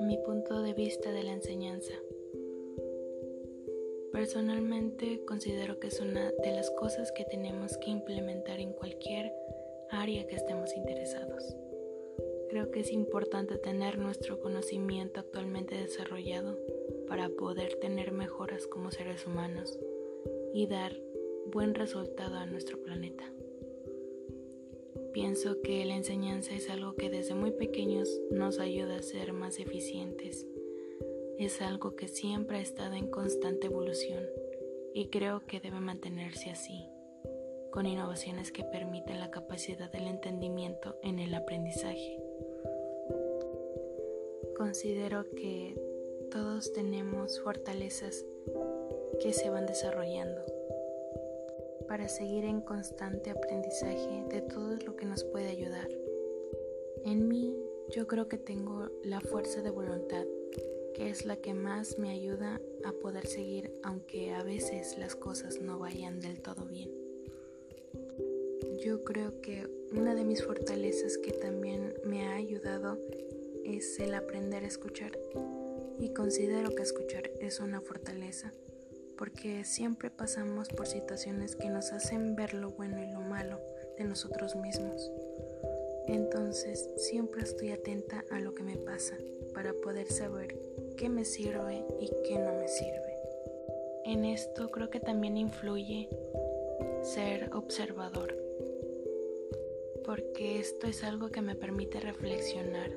Mi punto de vista de la enseñanza. Personalmente considero que es una de las cosas que tenemos que implementar en cualquier área que estemos interesados. Creo que es importante tener nuestro conocimiento actualmente desarrollado para poder tener mejoras como seres humanos y dar buen resultado a nuestro planeta. Pienso que la enseñanza es algo que desde muy pequeños nos ayuda a ser más eficientes. Es algo que siempre ha estado en constante evolución y creo que debe mantenerse así, con innovaciones que permiten la capacidad del entendimiento en el aprendizaje. Considero que todos tenemos fortalezas que se van desarrollando para seguir en constante aprendizaje de todo que nos puede ayudar. En mí yo creo que tengo la fuerza de voluntad, que es la que más me ayuda a poder seguir aunque a veces las cosas no vayan del todo bien. Yo creo que una de mis fortalezas que también me ha ayudado es el aprender a escuchar y considero que escuchar es una fortaleza porque siempre pasamos por situaciones que nos hacen ver lo bueno y lo malo de nosotros mismos. Entonces siempre estoy atenta a lo que me pasa para poder saber qué me sirve y qué no me sirve. En esto creo que también influye ser observador, porque esto es algo que me permite reflexionar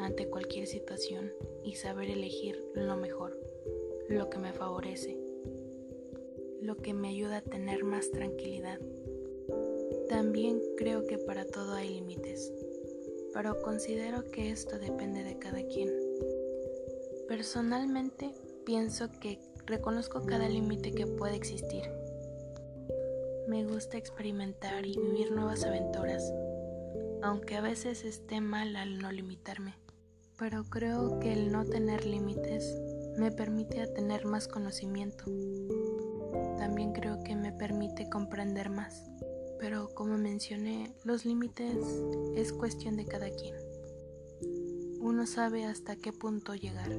ante cualquier situación y saber elegir lo mejor, lo que me favorece lo que me ayuda a tener más tranquilidad. También creo que para todo hay límites, pero considero que esto depende de cada quien. Personalmente pienso que reconozco cada límite que puede existir. Me gusta experimentar y vivir nuevas aventuras, aunque a veces esté mal al no limitarme. Pero creo que el no tener límites me permite tener más conocimiento también creo que me permite comprender más. Pero como mencioné, los límites es cuestión de cada quien. Uno sabe hasta qué punto llegar.